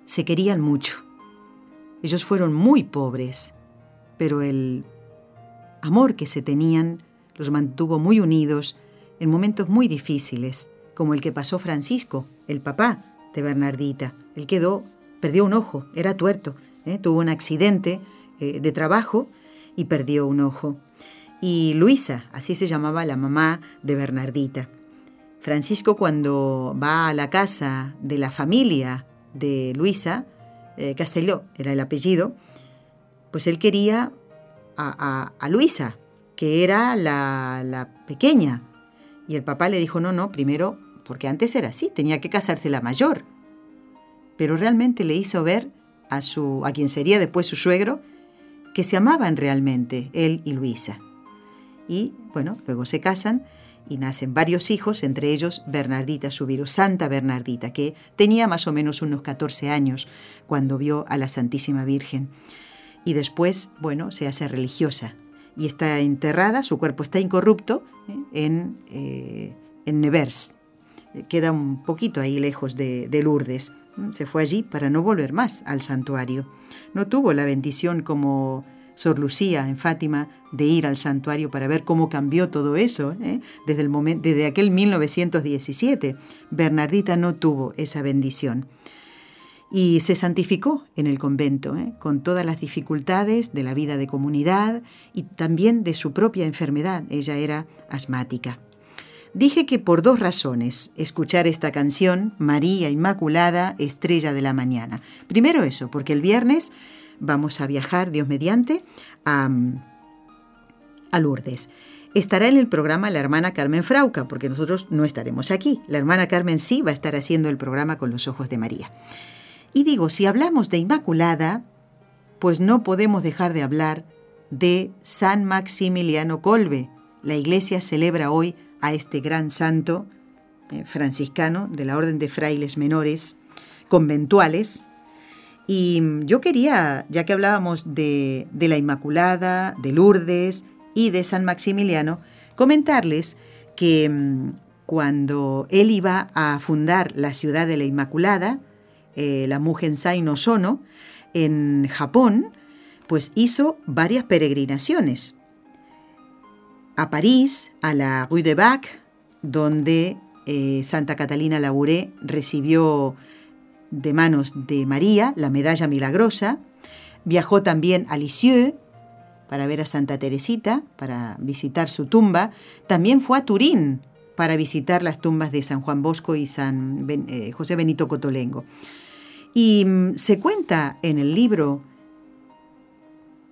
se querían mucho. Ellos fueron muy pobres, pero el amor que se tenían los mantuvo muy unidos en momentos muy difíciles, como el que pasó Francisco, el papá de Bernardita. Él quedó, perdió un ojo, era tuerto, ¿eh? tuvo un accidente eh, de trabajo y perdió un ojo. Y Luisa, así se llamaba la mamá de Bernardita. Francisco cuando va a la casa de la familia de Luisa, eh, Castelló era el apellido, pues él quería a, a, Luisa, que era la, la pequeña. Y el papá le dijo, no, no, primero, porque antes era así, tenía que casarse la mayor pero realmente le hizo ver a, su, a quien sería después su suegro que se amaban realmente, él y Luisa. Y bueno, luego se casan y nacen varios hijos, entre ellos Bernardita Subiro, Santa Bernardita, que tenía más o menos unos 14 años cuando vio a la Santísima Virgen. Y después, bueno, se hace religiosa y está enterrada, su cuerpo está incorrupto ¿eh? en, eh, en Nevers. Queda un poquito ahí lejos de, de Lourdes. Se fue allí para no volver más al santuario. No tuvo la bendición como Sor Lucía en Fátima de ir al santuario para ver cómo cambió todo eso ¿eh? desde, el momento, desde aquel 1917. Bernardita no tuvo esa bendición. Y se santificó en el convento, ¿eh? con todas las dificultades de la vida de comunidad y también de su propia enfermedad. Ella era asmática. Dije que por dos razones escuchar esta canción, María Inmaculada, Estrella de la Mañana. Primero eso, porque el viernes vamos a viajar, Dios mediante, a, a Lourdes. Estará en el programa la hermana Carmen Frauca, porque nosotros no estaremos aquí. La hermana Carmen sí va a estar haciendo el programa con los ojos de María. Y digo, si hablamos de Inmaculada, pues no podemos dejar de hablar de San Maximiliano Colbe. La iglesia celebra hoy a este gran santo eh, franciscano de la Orden de Frailes Menores, conventuales. Y yo quería, ya que hablábamos de, la Inmaculada, de Lourdes y de San Maximiliano, comentarles que mm, cuando él iba a fundar la ciudad de la Inmaculada, eh, la Mujensai no Sono, en Japón, pues hizo varias peregrinaciones a París, a la Rue de Bac, donde eh, Santa Catalina Labouré recibió de manos de María la medalla milagrosa. Viajó también a Lisieux para ver a Santa Teresita, para visitar su tumba. También fue a Turín para visitar las tumbas de San Juan Bosco y San eh, José Benito Cotolengo. Y mm, se cuenta en el libro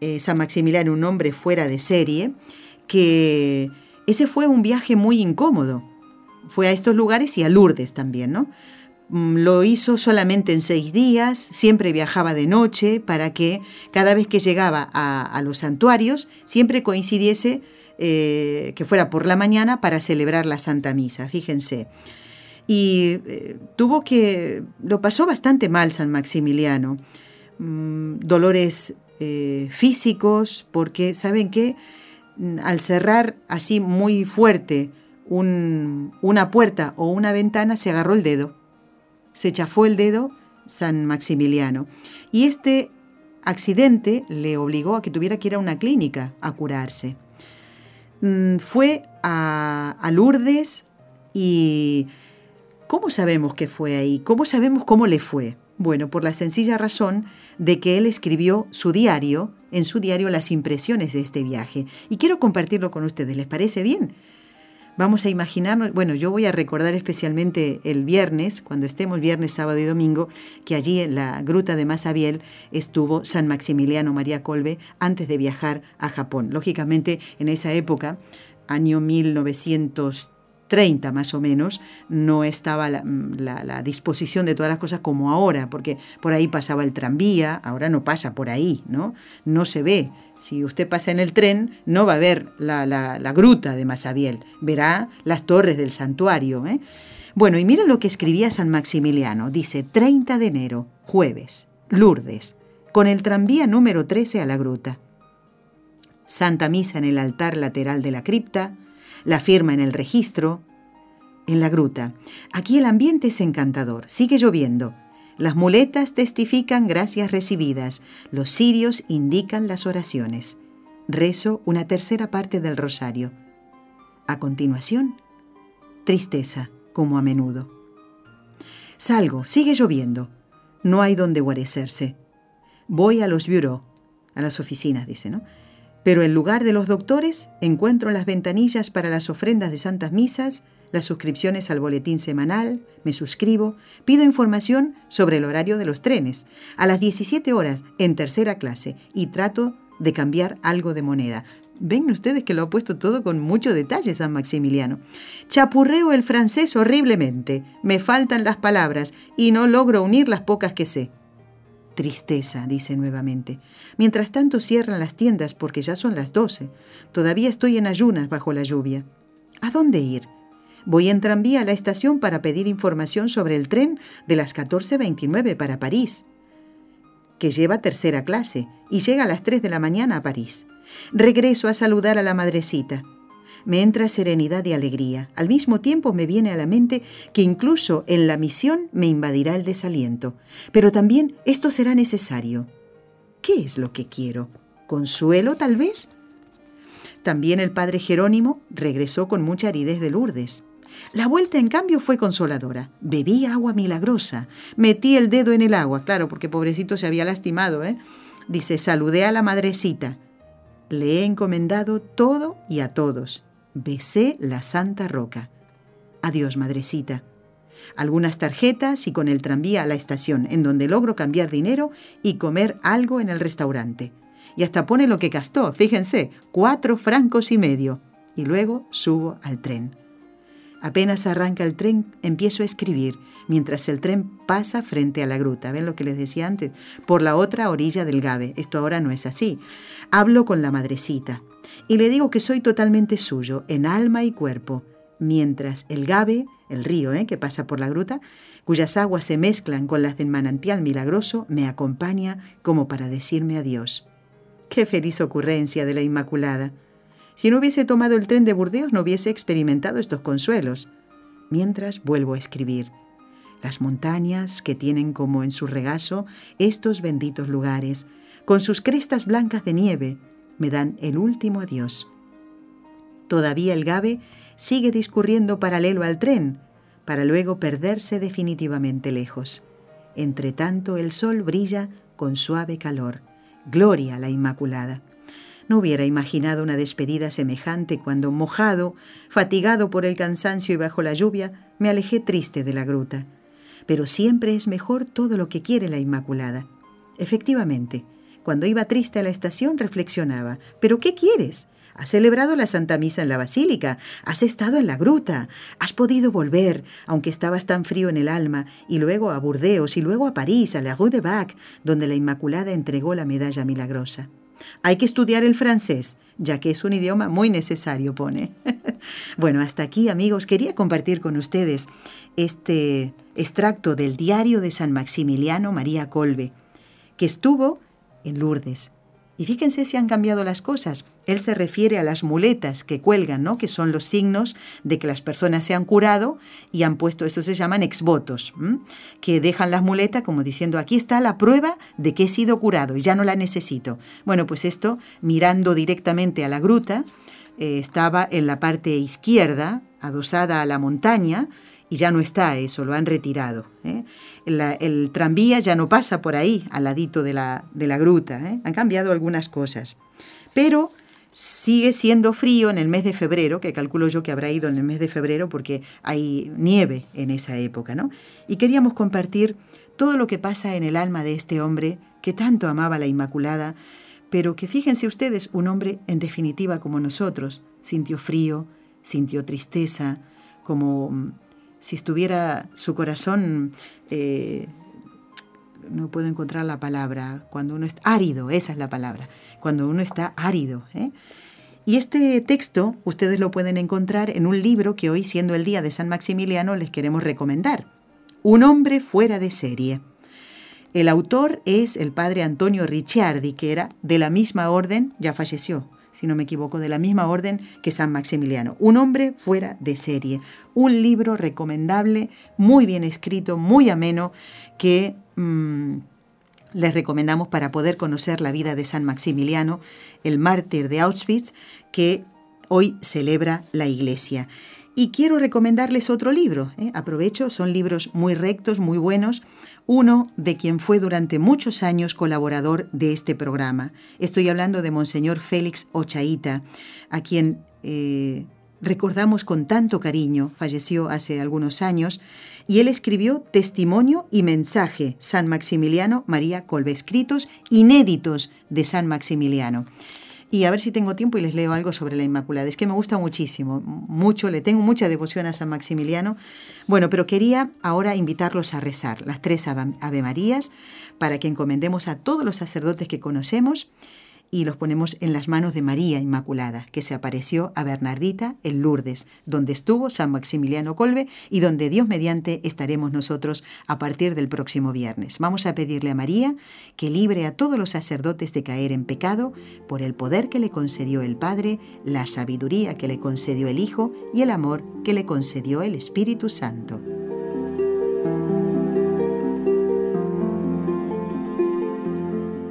eh, San Maximiliano, un hombre fuera de serie, que ese fue un viaje muy incómodo. Fue a estos lugares y a Lourdes también, ¿no? Mm, lo hizo solamente en seis días, siempre viajaba de noche para que cada vez que llegaba a, los santuarios siempre coincidiese eh, que fuera por la mañana para celebrar la Santa Misa, fíjense. Y eh, tuvo que, lo pasó bastante mal San Maximiliano, mm, dolores eh, físicos, porque saben mm, al cerrar así muy fuerte una puerta o una ventana se agarró el dedo, se chafó el dedo San Maximiliano. Y este accidente le obligó a que tuviera que ir a una clínica a curarse. Mm, fue a, a Lourdes y ¿cómo sabemos que fue ahí? ¿Cómo sabemos cómo le fue? Bueno, por la sencilla razón de que él escribió su diario, en su diario las impresiones de este viaje. Y quiero compartirlo con ustedes, ¿les parece bien? Vamos a imaginarnos, bueno, yo voy a recordar especialmente el viernes, cuando estemos viernes, sábado y domingo, que allí en la gruta de Masabiel estuvo San Maximiliano María Colbe antes de viajar a Japón. Lógicamente, en esa época, año 1930, 30 más o menos, no estaba mm, la, disposición de todas las cosas como ahora, porque por ahí pasaba el tranvía, ahora no pasa por ahí, ¿no? No se ve. Si usted pasa en el tren, no va a ver la, gruta de Masabiel, verá las torres del santuario. ¿eh? Bueno, y mira lo que escribía San Maximiliano. Dice 30 de enero, jueves, Lourdes, con el tranvía número 13 a la gruta. Santa Misa en el altar lateral de la cripta, la firma en el registro, en la gruta. Aquí el ambiente es encantador, sigue lloviendo. Las muletas testifican gracias recibidas, los cirios indican las oraciones. Rezo una tercera parte del rosario. A continuación, tristeza, como a menudo. Salgo, sigue lloviendo. No hay donde guarecerse. Voy a los bureaux, a las oficinas, dice, ¿no? Pero en lugar de los doctores, encuentro las ventanillas para las ofrendas de santas misas, las suscripciones al boletín semanal, me suscribo, pido información sobre el horario de los trenes, a las 17 horas en tercera clase y trato de cambiar algo de moneda. Ven ustedes que lo ha puesto todo con mucho detalle San Maximiliano. Chapurreo el francés horriblemente, me faltan las palabras y no logro unir las pocas que sé. Tristeza, dice nuevamente. Mientras tanto cierran las tiendas porque ya son las doce. Todavía estoy en ayunas bajo la lluvia. ¿A dónde ir? Voy en tranvía a la estación para pedir información sobre el tren de las 14.29 para París, que lleva tercera clase y llega a las 3 de la mañana a París. Regreso a saludar a la madrecita me entra serenidad y alegría. Al mismo tiempo me viene a la mente que incluso en la misión me invadirá el desaliento. Pero también esto será necesario. ¿Qué es lo que quiero? ¿Consuelo tal vez? También el padre Jerónimo regresó con mucha aridez de Lourdes. La vuelta, en cambio, fue consoladora. Bebí agua milagrosa. Metí el dedo en el agua, claro, porque pobrecito se había lastimado, ¿eh? Dice, saludé a la madrecita. Le he encomendado todo y a todos besé la santa roca. Adiós, madrecita. Algunas tarjetas y con el tranvía a la estación, en donde logro cambiar dinero y comer algo en el restaurante. Y hasta pone lo que gastó, fíjense, cuatro francos y medio. Y luego subo al tren. Apenas arranca el tren, empiezo a escribir, mientras el tren pasa frente a la gruta. ¿Ven lo que les decía antes? Por la otra orilla del Gabe. Esto ahora no es así. Hablo con la madrecita y le digo que soy totalmente suyo, en alma y cuerpo, mientras el Gabe, el río ¿eh? que pasa por la gruta, cuyas aguas se mezclan con las del manantial milagroso, me acompaña como para decirme adiós. Qué feliz ocurrencia de la Inmaculada. Si no hubiese tomado el tren de Burdeos no hubiese experimentado estos consuelos. Mientras vuelvo a escribir. Las montañas que tienen como en su regazo estos benditos lugares, con sus crestas blancas de nieve, me dan el último adiós. Todavía el Gabe sigue discurriendo paralelo al tren, para luego perderse definitivamente lejos. Entre tanto el sol brilla con suave calor. Gloria a la Inmaculada. No hubiera imaginado una despedida semejante cuando, mojado, fatigado por el cansancio y bajo la lluvia, me alejé triste de la gruta. Pero siempre es mejor todo lo que quiere la Inmaculada. Efectivamente, cuando iba triste a la estación reflexionaba, ¿pero qué quieres? Has celebrado la Santa Misa en la Basílica, has estado en la gruta, has podido volver, aunque estabas tan frío en el alma, y luego a Burdeos y luego a París, a la Rue de Bac, donde la Inmaculada entregó la medalla milagrosa. Hay que estudiar el francés, ya que es un idioma muy necesario, pone. bueno, hasta aquí, amigos, quería compartir con ustedes este extracto del diario de San Maximiliano María Colbe, que estuvo en Lourdes y fíjense si han cambiado las cosas. Él se refiere a las muletas que cuelgan, ¿no? que son los signos de que las personas se han curado y han puesto, eso se llaman exvotos, que dejan las muletas como diciendo, aquí está la prueba de que he sido curado y ya no la necesito. Bueno, pues esto, mirando directamente a la gruta, eh, estaba en la parte izquierda, adosada a la montaña, y ya no está eso, lo han retirado. ¿eh? el tranvía ya no pasa por ahí, al ladito de la, de la gruta. ¿eh? Han cambiado algunas cosas. Pero sigue siendo frío en el mes de febrero, que calculo yo que habrá ido en el mes de febrero porque hay nieve en esa época. ¿no? Y queríamos compartir todo lo que pasa en el alma de este hombre que tanto amaba la Inmaculada, pero que fíjense ustedes, un hombre en definitiva como nosotros, sintió frío, sintió tristeza, como si estuviera su corazón, eh, no puedo encontrar la palabra, cuando uno está árido, esa es la palabra, cuando uno está árido. ¿eh? Y este texto ustedes lo pueden encontrar en un libro que hoy, siendo el Día de San Maximiliano, les queremos recomendar. Un hombre fuera de serie. El autor es el padre Antonio Ricciardi, que era de la misma orden, ya falleció, si no me equivoco, de la misma orden que San Maximiliano. Un hombre fuera de serie. Un libro recomendable, muy bien escrito, muy ameno, que mm, les recomendamos para poder conocer la vida de San Maximiliano, el mártir de Auschwitz, que hoy celebra la Iglesia. Y quiero recomendarles otro libro. ¿eh? Aprovecho, son libros muy rectos, muy buenos uno de quien fue durante muchos años colaborador de este programa. Estoy hablando de Monseñor Félix Ochaíta, a quien eh, recordamos con tanto cariño, falleció hace algunos años, y él escribió Testimonio y Mensaje, San Maximiliano María Colbe, escritos inéditos de San Maximiliano y a ver si tengo tiempo y les leo algo sobre la Inmaculada. Es que me gusta muchísimo, mucho, le tengo mucha devoción a San Maximiliano. Bueno, pero quería ahora invitarlos a rezar las tres Ave Marías para que encomendemos a todos los sacerdotes que conocemos y los ponemos en las manos de María Inmaculada, que se apareció a Bernardita en Lourdes, donde estuvo San Maximiliano Colbe y donde Dios mediante estaremos nosotros a partir del próximo viernes. Vamos a pedirle a María que libre a todos los sacerdotes de caer en pecado por el poder que le concedió el Padre, la sabiduría que le concedió el Hijo y el amor que le concedió el Espíritu Santo.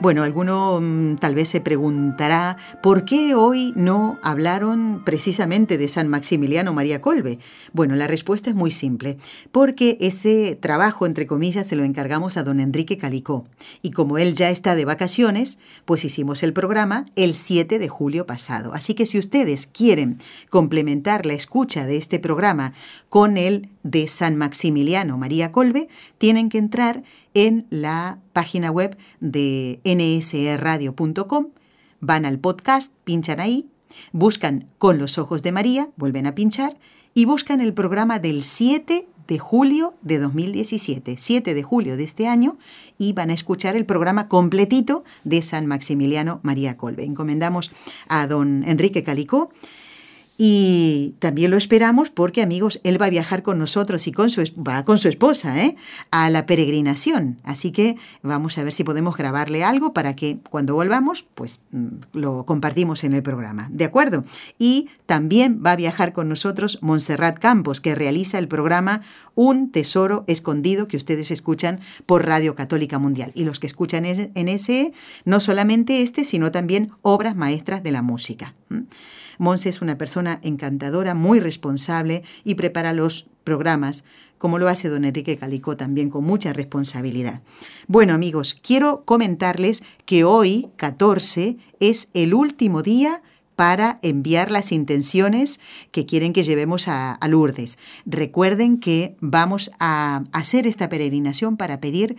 Bueno, alguno mm, tal vez se preguntará por qué hoy no hablaron precisamente de San Maximiliano María Colbe. Bueno, la respuesta es muy simple, porque ese trabajo, entre comillas, se lo encargamos a don Enrique Calicó. Y como él ya está de vacaciones, pues hicimos el programa el 7 de julio pasado. Así que si ustedes quieren complementar la escucha de este programa con el de San Maximiliano María Colbe, tienen que entrar en la página web de nsradio.com, van al podcast, pinchan ahí, buscan Con los ojos de María, vuelven a pinchar y buscan el programa del 7 de julio de 2017, 7 de julio de este año, y van a escuchar el programa completito de San Maximiliano María Colbe. Encomendamos a don Enrique Calicó y también lo esperamos porque, amigos, él va a viajar con nosotros y con su, va con su esposa ¿eh? a la peregrinación. Así que vamos a ver si podemos grabarle algo para que cuando volvamos, pues mm, lo compartimos en el programa. ¿De acuerdo? Y también va a viajar con nosotros Montserrat Campos, que realiza el programa Un Tesoro Escondido que ustedes escuchan por Radio Católica Mundial. Y los que escuchan en ese, no solamente este, sino también obras maestras de la música. Monse es una persona encantadora, muy responsable y prepara los programas, como lo hace don Enrique Calicó también con mucha responsabilidad. Bueno amigos, quiero comentarles que hoy, 14, es el último día para enviar las intenciones que quieren que llevemos a, a, Lourdes. Recuerden que vamos a hacer esta peregrinación para pedir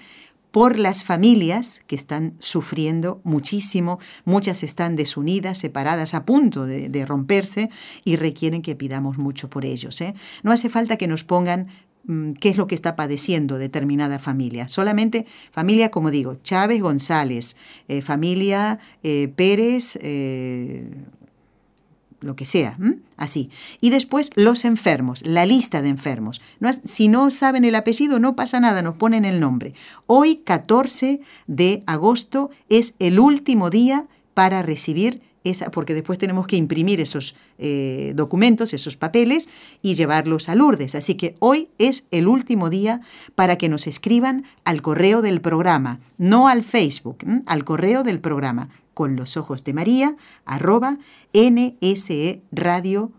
por las familias que están sufriendo muchísimo, muchas están desunidas, separadas, a punto de, romperse y requieren que pidamos mucho por ellos. ¿eh? No hace falta que nos pongan mm, qué es lo que está padeciendo determinada familia. Solamente familia, como digo, Chávez González, eh, familia eh, Pérez, lo que sea, así. Y después los enfermos, la lista de enfermos. si no saben el apellido, no pasa nada, nos ponen el nombre. Hoy, 14 de agosto, es el último día para recibir esa, porque después tenemos que imprimir esos eh, documentos, esos papeles y llevarlos a Lourdes. Así que hoy es el último día para que nos escriban al correo del programa, no al Facebook, al correo del programa, con los ojos de María, arroba nseradio.com,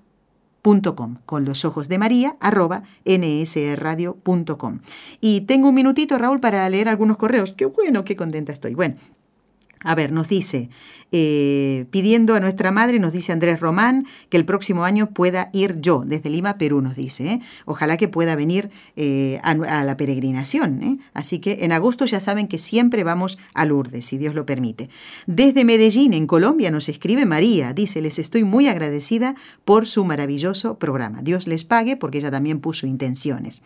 con los ojos de María, arroba nsradio.com. Y tengo un minutito, Raúl, para leer algunos correos. Qué bueno, qué contenta estoy. Bueno, a ver, nos dice, eh, pidiendo a nuestra madre, nos dice Andrés Román, que el próximo año pueda ir yo, desde Lima, Perú, nos dice. ¿eh? Ojalá que pueda venir eh, a, la peregrinación. Así que en agosto ya saben que siempre vamos a Lourdes, si Dios lo permite. Desde Medellín, en Colombia, nos escribe María. Dice, les estoy muy agradecida por su maravilloso programa. Dios les pague porque ella también puso intenciones.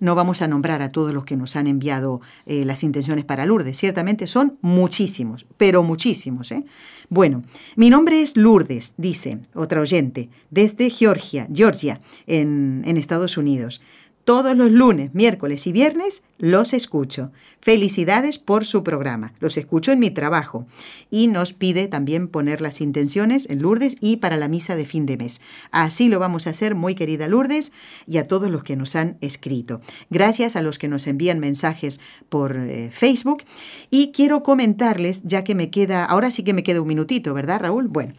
No vamos a nombrar a todos los que nos han enviado las intenciones para Lourdes. Ciertamente son muchísimos pero muchísimos. ¿eh? Bueno, mi nombre es Lourdes, dice otra oyente, desde Georgia, Georgia, en, en Estados Unidos. Todos los lunes, miércoles y viernes los escucho. Felicidades por su programa. Los escucho en mi trabajo. Y nos pide también poner las intenciones en Lourdes y para la misa de fin de mes. Así lo vamos a hacer, muy querida Lourdes, y a todos los que nos han escrito. Gracias a los que nos envían mensajes por eh, Facebook. Y quiero comentarles, ya que me queda, ahora sí que me queda un minutito, ¿verdad, Raúl? Bueno.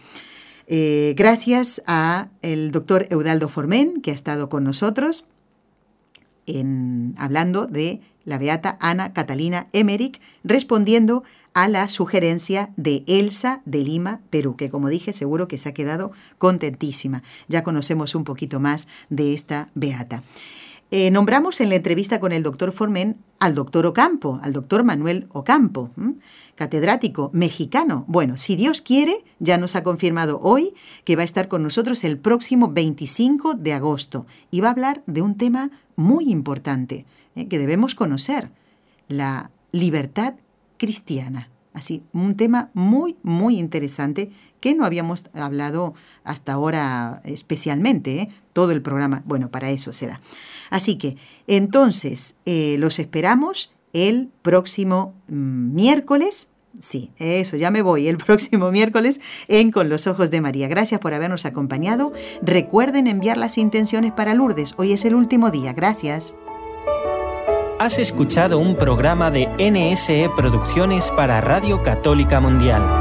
Eh, gracias a el doctor Eudaldo Formen, que ha estado con nosotros hablando de la beata Ana Catalina Emmerich, respondiendo a la sugerencia de Elsa de Lima, Perú, que como dije seguro que se ha quedado contentísima. Ya conocemos un poquito más de esta beata. Eh, nombramos en la entrevista con el doctor Formen al doctor Ocampo, al doctor Manuel Ocampo, catedrático mexicano. Bueno, si Dios quiere, ya nos ha confirmado hoy que va a estar con nosotros el próximo 25 de agosto y va a hablar de un tema muy importante eh, que debemos conocer, la libertad cristiana. Así, un tema muy, muy interesante que no habíamos hablado hasta ahora especialmente, ¿eh? todo el programa, bueno, para eso será. Así que, entonces, eh, los esperamos el próximo mm, miércoles Sí, eso, ya me voy el próximo miércoles en Con los Ojos de María. Gracias por habernos acompañado. Recuerden enviar las intenciones para Lourdes. Hoy es el último día. Gracias.
has escuchado un programa de NSE Producciones para Radio Católica Mundial.